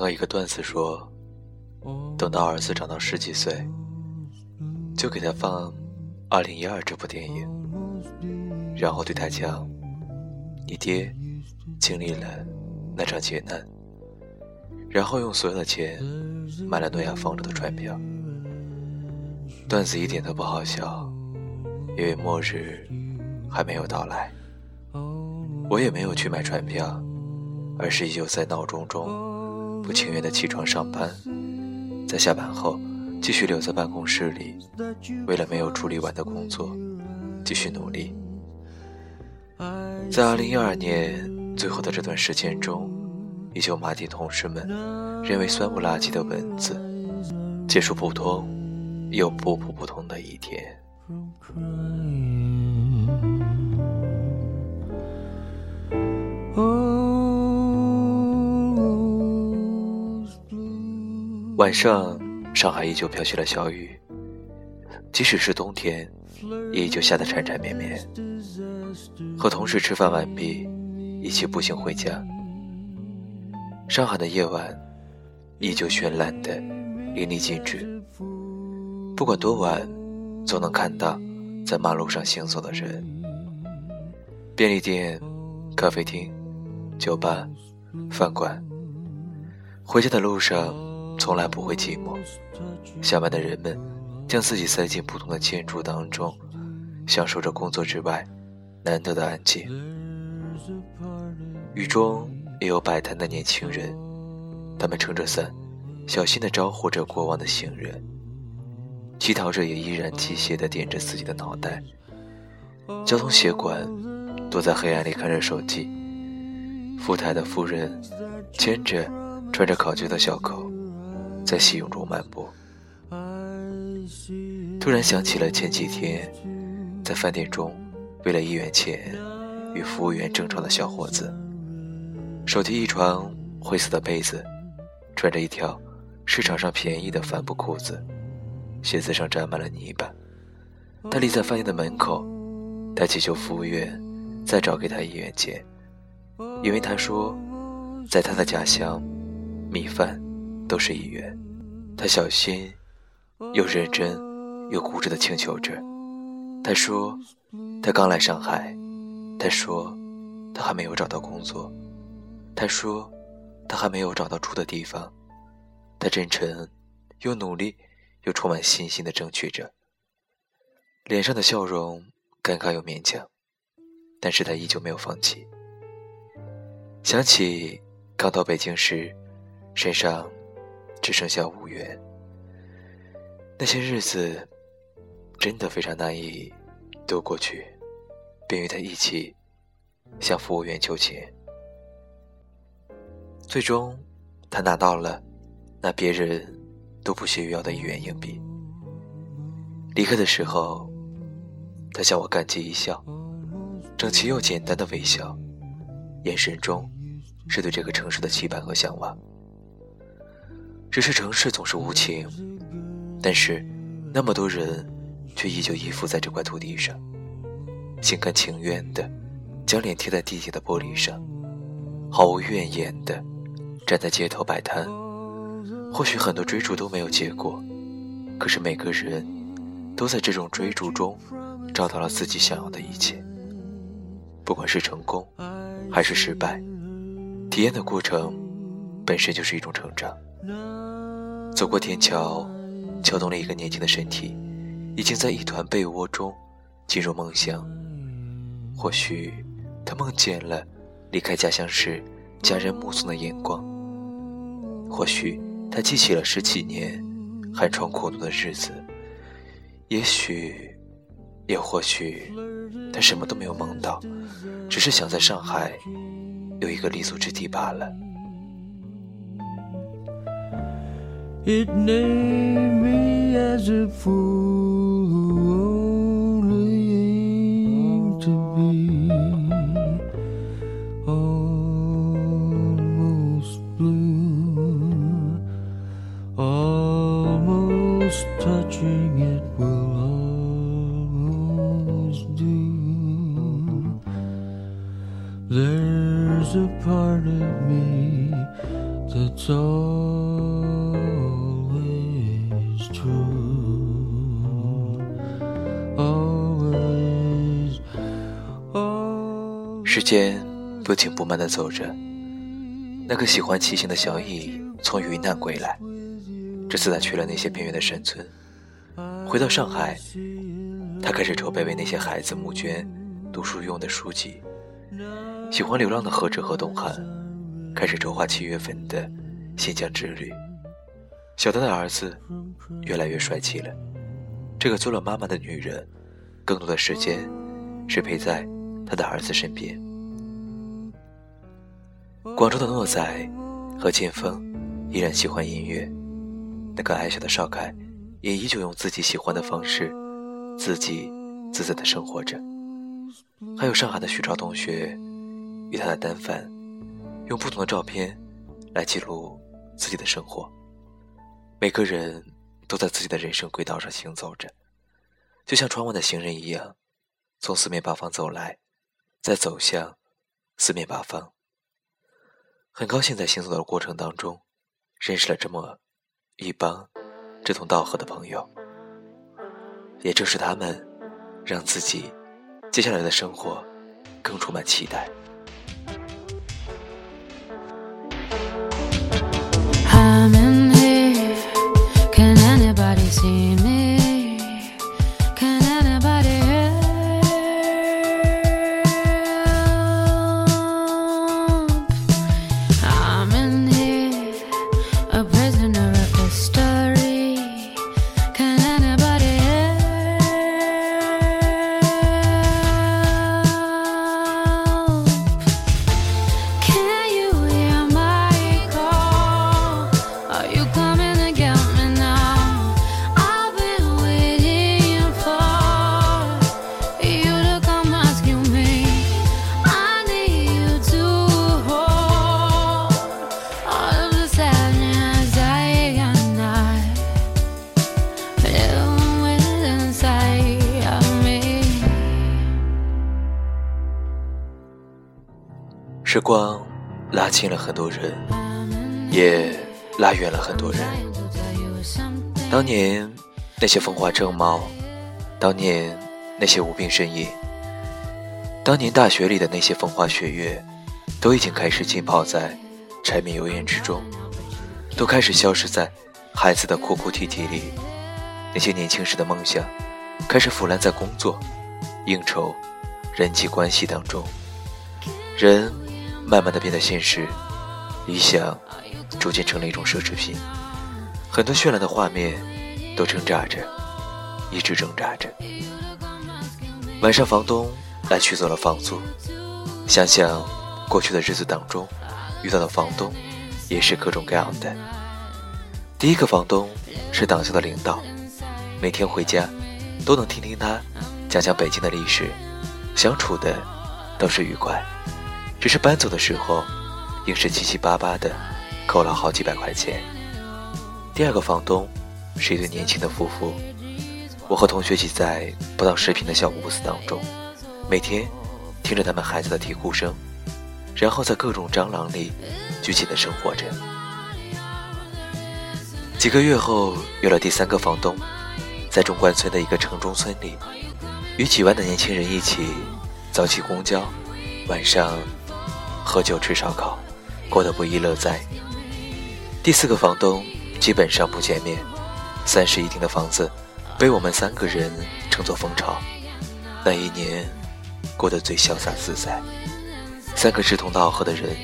看到一个段子说，等到儿子长到十几岁，就给他放《二零一二》这部电影，然后对他讲：“你爹经历了那场劫难，然后用所有的钱买了诺亚方舟的船票。”段子一点都不好笑，因为末日还没有到来，我也没有去买船票，而是依旧在闹钟中。不情愿的起床上班，在下班后继续留在办公室里，为了没有处理完的工作继续努力。在2012年最后的这段时间中，依旧麻痹同事们认为酸不拉几的文字，结束普通又不普不通的一天。晚上，上海依旧飘起了小雨，即使是冬天，也依旧下得缠缠绵绵。和同事吃饭完毕，一起步行回家。上海的夜晚，依旧绚烂的淋漓尽致。不管多晚，总能看到在马路上行走的人。便利店、咖啡厅、酒吧、饭馆。回家的路上。从来不会寂寞。下班的人们将自己塞进不同的建筑当中，享受着工作之外难得的安静。雨中也有摆摊的年轻人，他们撑着伞，小心地招呼着过往的行人。乞讨者也依然机械地点着自己的脑袋。交通协管躲在黑暗里看着手机。富太的夫人牵着穿着考究的小狗。在细雨中漫步，突然想起了前几天在饭店中为了一元钱与服务员争吵的小伙子。手提一床灰色的被子，穿着一条市场上便宜的帆布裤子，鞋子上沾满了泥巴。他立在饭店的门口，他祈求服务员再找给他一元钱，因为他说，在他的家乡，米饭。都是一元，他小心又认真又固执的请求着。他说：“他刚来上海。”他说：“他还没有找到工作。”他说：“他还没有找到住的地方。”他真诚又努力又充满信心的争取着，脸上的笑容尴尬又勉强，但是他依旧没有放弃。想起刚到北京时，身上。只剩下五元。那些日子真的非常难以度过去，便与他一起向服务员求情。最终，他拿到了那别人都不屑于要的一元硬币。离开的时候，他向我感激一笑，整齐又简单的微笑，眼神中是对这个城市的期盼和向往。只是城市总是无情，但是那么多人却依旧依附在这块土地上，心甘情愿的将脸贴在地铁的玻璃上，毫无怨言的站在街头摆摊。或许很多追逐都没有结果，可是每个人都在这种追逐中找到了自己想要的一切。不管是成功还是失败，体验的过程本身就是一种成长。走过天桥，撬动了一个年轻的身体，已经在一团被窝中进入梦乡。或许他梦见了离开家乡时家人目送的眼光；或许他记起了十几年寒窗苦读的日子；也许，也或许，他什么都没有梦到，只是想在上海有一个立足之地罢了。It named me as a fool 时间不紧不慢地走着，那个喜欢骑行的小乙从云南归来，这次他去了那些偏远的山村。回到上海，他开始筹备为那些孩子募捐读书用的书籍。喜欢流浪的何止和东汉，开始筹划七月份的新疆之旅。小丹的儿子越来越帅气了。这个做了妈妈的女人，更多的时间是陪在他的儿子身边。广州的诺仔和剑锋依然喜欢音乐，那个矮小的少凯。也依旧用自己喜欢的方式，自己自在的生活着。还有上海的徐超同学与他的单反，用不同的照片来记录自己的生活。每个人都在自己的人生轨道上行走着，就像窗外的行人一样，从四面八方走来，在走向四面八方。很高兴在行走的过程当中，认识了这么一帮。志同道合的朋友，也正是他们，让自己接下来的生活更充满期待。时光拉近了很多人，也拉远了很多人。当年那些风华正茂，当年那些无病呻吟，当年大学里的那些风花雪月，都已经开始浸泡在柴米油盐之中，都开始消失在孩子的哭哭啼啼里。那些年轻时的梦想，开始腐烂在工作、应酬、人际关系当中，人。慢慢的变得现实，理想逐渐成了一种奢侈品。很多绚烂的画面都挣扎着，一直挣扎着。晚上房东来取走了房租，想想过去的日子当中遇到的房东也是各种各样的。第一个房东是党校的领导，每天回家都能听听他讲讲北京的历史，相处的都是愉快。只是搬走的时候，硬是七七八八的扣了好几百块钱。第二个房东是一对年轻的夫妇，我和同学挤在不到十平的小屋子当中，每天听着他们孩子的啼哭声，然后在各种蟑螂里拘谨的生活着。几个月后，有了第三个房东，在中关村的一个城中村里，与几万的年轻人一起早起公交，晚上。喝酒吃烧烤，过得不亦乐哉。第四个房东基本上不见面，三室一厅的房子被我们三个人称作蜂巢。那一年过得最潇洒自在，三个志同道合的人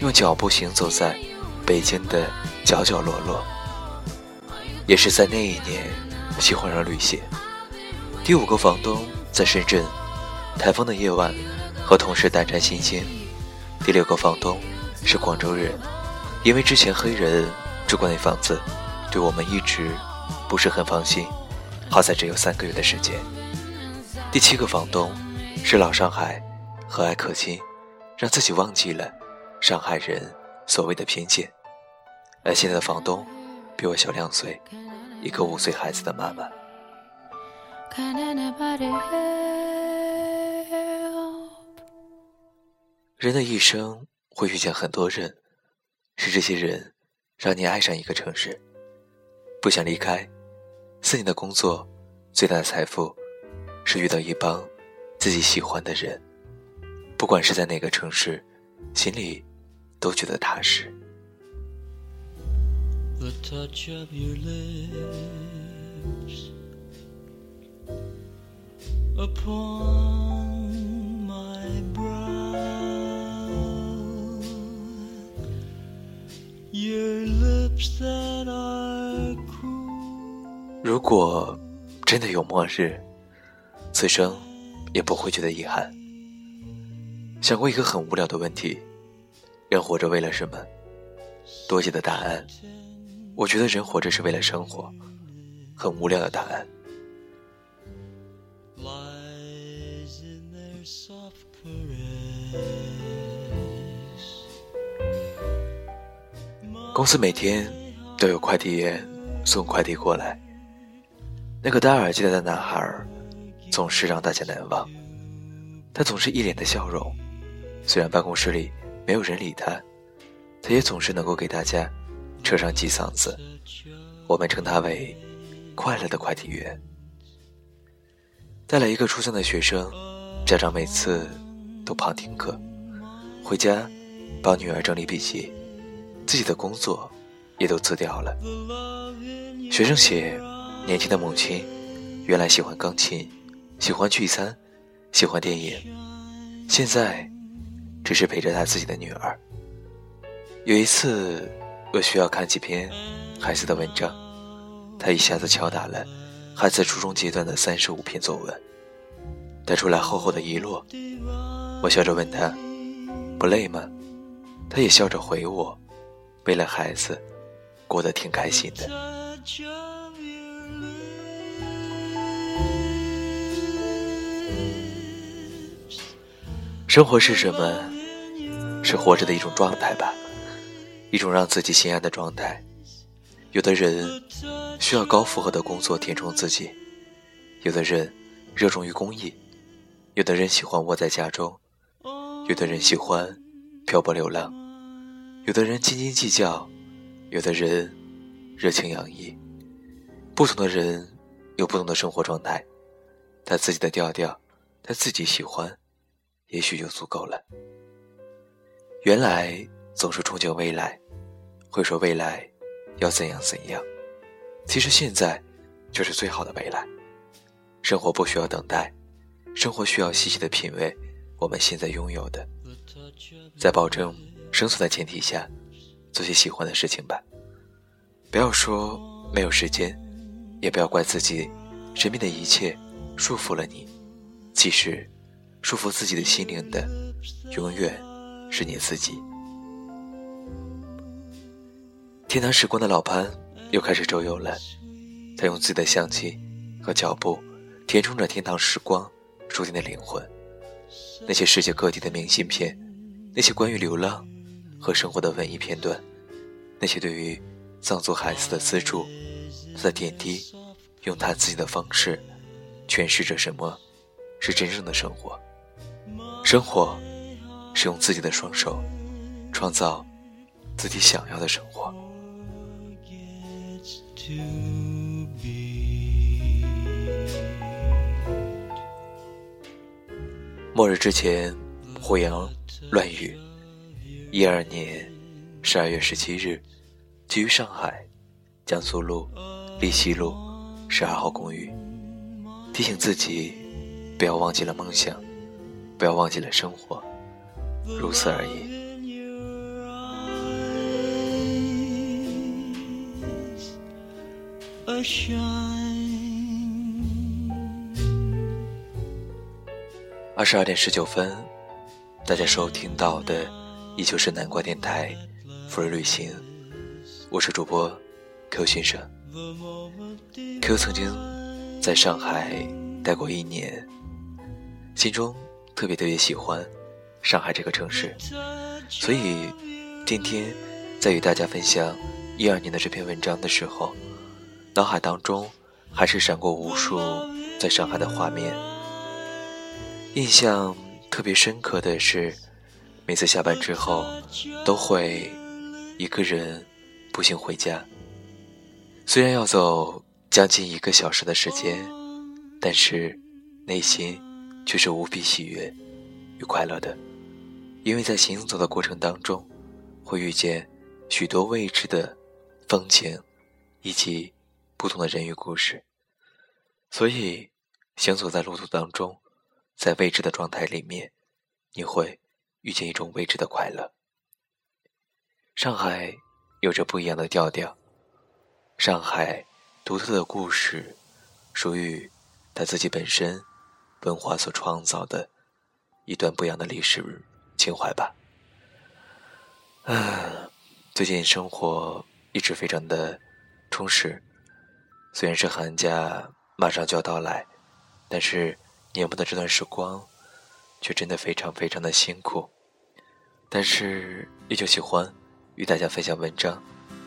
用脚步行走在北京的角角落落。也是在那一年喜欢上旅行。第五个房东在深圳，台风的夜晚和同事胆战心惊。第六个房东是广州人，因为之前黑人住过那房子，对我们一直不是很放心。好在只有三个月的时间。第七个房东是老上海，和蔼可亲，让自己忘记了上海人所谓的偏见。而现在的房东比我小两岁，一个五岁孩子的妈妈。人的一生会遇见很多人，是这些人让你爱上一个城市，不想离开。四年的工作，最大的财富是遇到一帮自己喜欢的人，不管是在哪个城市，心里都觉得踏实。如果真的有末日，此生也不会觉得遗憾。想过一个很无聊的问题：人活着为了什么？多解的答案，我觉得人活着是为了生活。很无聊的答案。公司每天都有快递员送快递过来。那个戴耳机的男孩总是让大家难忘。他总是一脸的笑容，虽然办公室里没有人理他，他也总是能够给大家扯上几嗓子。我们称他为“快乐的快递员”。带来一个初三的学生，家长每次都怕停课，回家帮女儿整理笔记。自己的工作也都辞掉了。学生写，年轻的母亲原来喜欢钢琴，喜欢聚餐，喜欢电影，现在只是陪着他自己的女儿。有一次，我需要看几篇孩子的文章，他一下子敲打了孩子初中阶段的三十五篇作文，带出来厚厚的一摞。我笑着问他：“不累吗？”他也笑着回我。为了孩子，过得挺开心的。生活是什么？是活着的一种状态吧，一种让自己心安的状态。有的人需要高负荷的工作填充自己，有的人热衷于公益，有的人喜欢窝在家中，有的人喜欢漂泊流浪。有的人斤斤计较，有的人热情洋溢，不同的人有不同的生活状态，他自己的调调，他自己喜欢，也许就足够了。原来总是憧憬未来，会说未来要怎样怎样，其实现在就是最好的未来。生活不需要等待，生活需要细细的品味我们现在拥有的，在保证。生存的前提下，做些喜欢的事情吧。不要说没有时间，也不要怪自己，身边的一切束缚了你。其实，束缚自己的心灵的，永远是你自己。天堂时光的老潘又开始周游了，他用自己的相机和脚步，填充着天堂时光注定的灵魂。那些世界各地的明信片，那些关于流浪。和生活的文艺片段，那些对于藏族孩子的资助，他的点滴，用他自己的方式诠释着什么是真正的生活。生活是用自己的双手创造自己想要的生活。末日之前，胡杨乱语。一二年十二月十七日，居于上海江苏路立西路十二号公寓，提醒自己不要忘记了梦想，不要忘记了生活，如此而已。二十二点十九分，大家收听到的。依旧是南瓜电台，福瑞旅行，我是主播 Q 先生。Q 曾经在上海待过一年，心中特别特别喜欢上海这个城市，所以今天在与大家分享一二年的这篇文章的时候，脑海当中还是闪过无数在上海的画面。印象特别深刻的是。每次下班之后，都会一个人步行回家。虽然要走将近一个小时的时间，但是内心却是无比喜悦与快乐的，因为在行走的过程当中，会遇见许多未知的风景，以及不同的人与故事。所以，行走在路途当中，在未知的状态里面，你会遇见一种未知的快乐。上海有着不一样的调调，上海独特的故事，属于他自己本身文化所创造的一段不一样的历史情怀吧。啊，最近生活一直非常的充实，虽然是寒假。马上就要到来，但是年末的这段时光，却真的非常非常的辛苦。但是依旧喜欢与大家分享文章，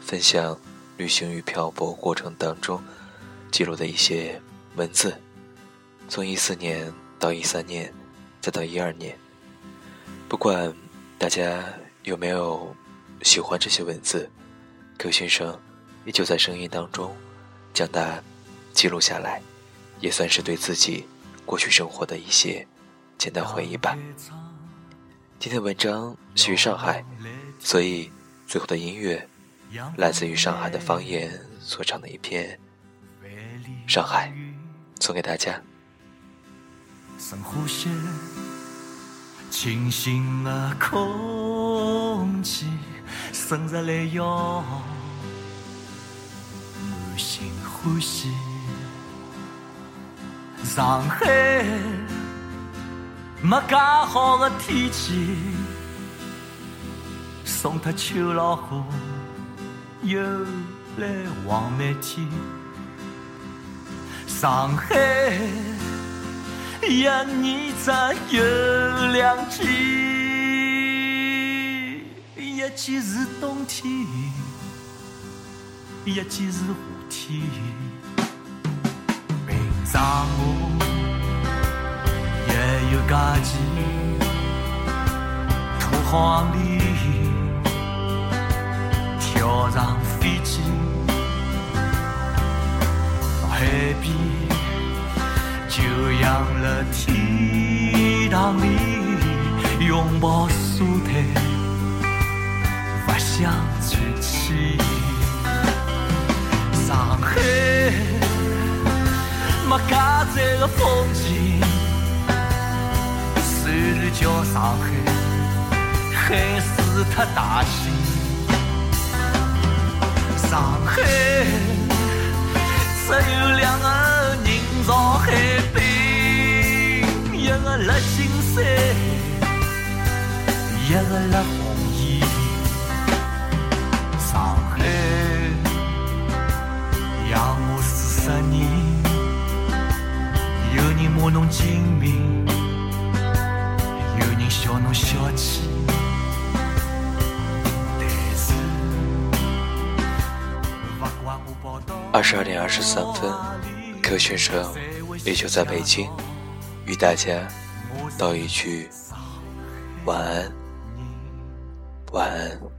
分享旅行与漂泊过程当中记录的一些文字。从一四年到一三年，再到一二年，不管大家有没有喜欢这些文字，柯先生依旧在声音当中将它。记录下来，也算是对自己过去生活的一些简单回忆吧。今天文章是于上海，所以最后的音乐来自于上海的方言所唱的一篇《上海》，送给大家。深呼吸清新的空气，深热的阳，慢心呼吸。上海没介好的天气，送他秋老虎又来望梅天。上海一年只有两季，一季是冬天，一季是夏天。上午也有假期，土黄里跳上飞机，到海边就像了天堂里，拥抱沙滩，不想喘气。上海。没介赞的风景，然叫上海，还是太大心。上海只有两个人造海滨，一个辣金山，一个辣奉贤。上海养我四十年。有人精明，有人笑侬小气。二十二点二十三分，柯先生依旧在北京，与大家道一句晚安，晚安。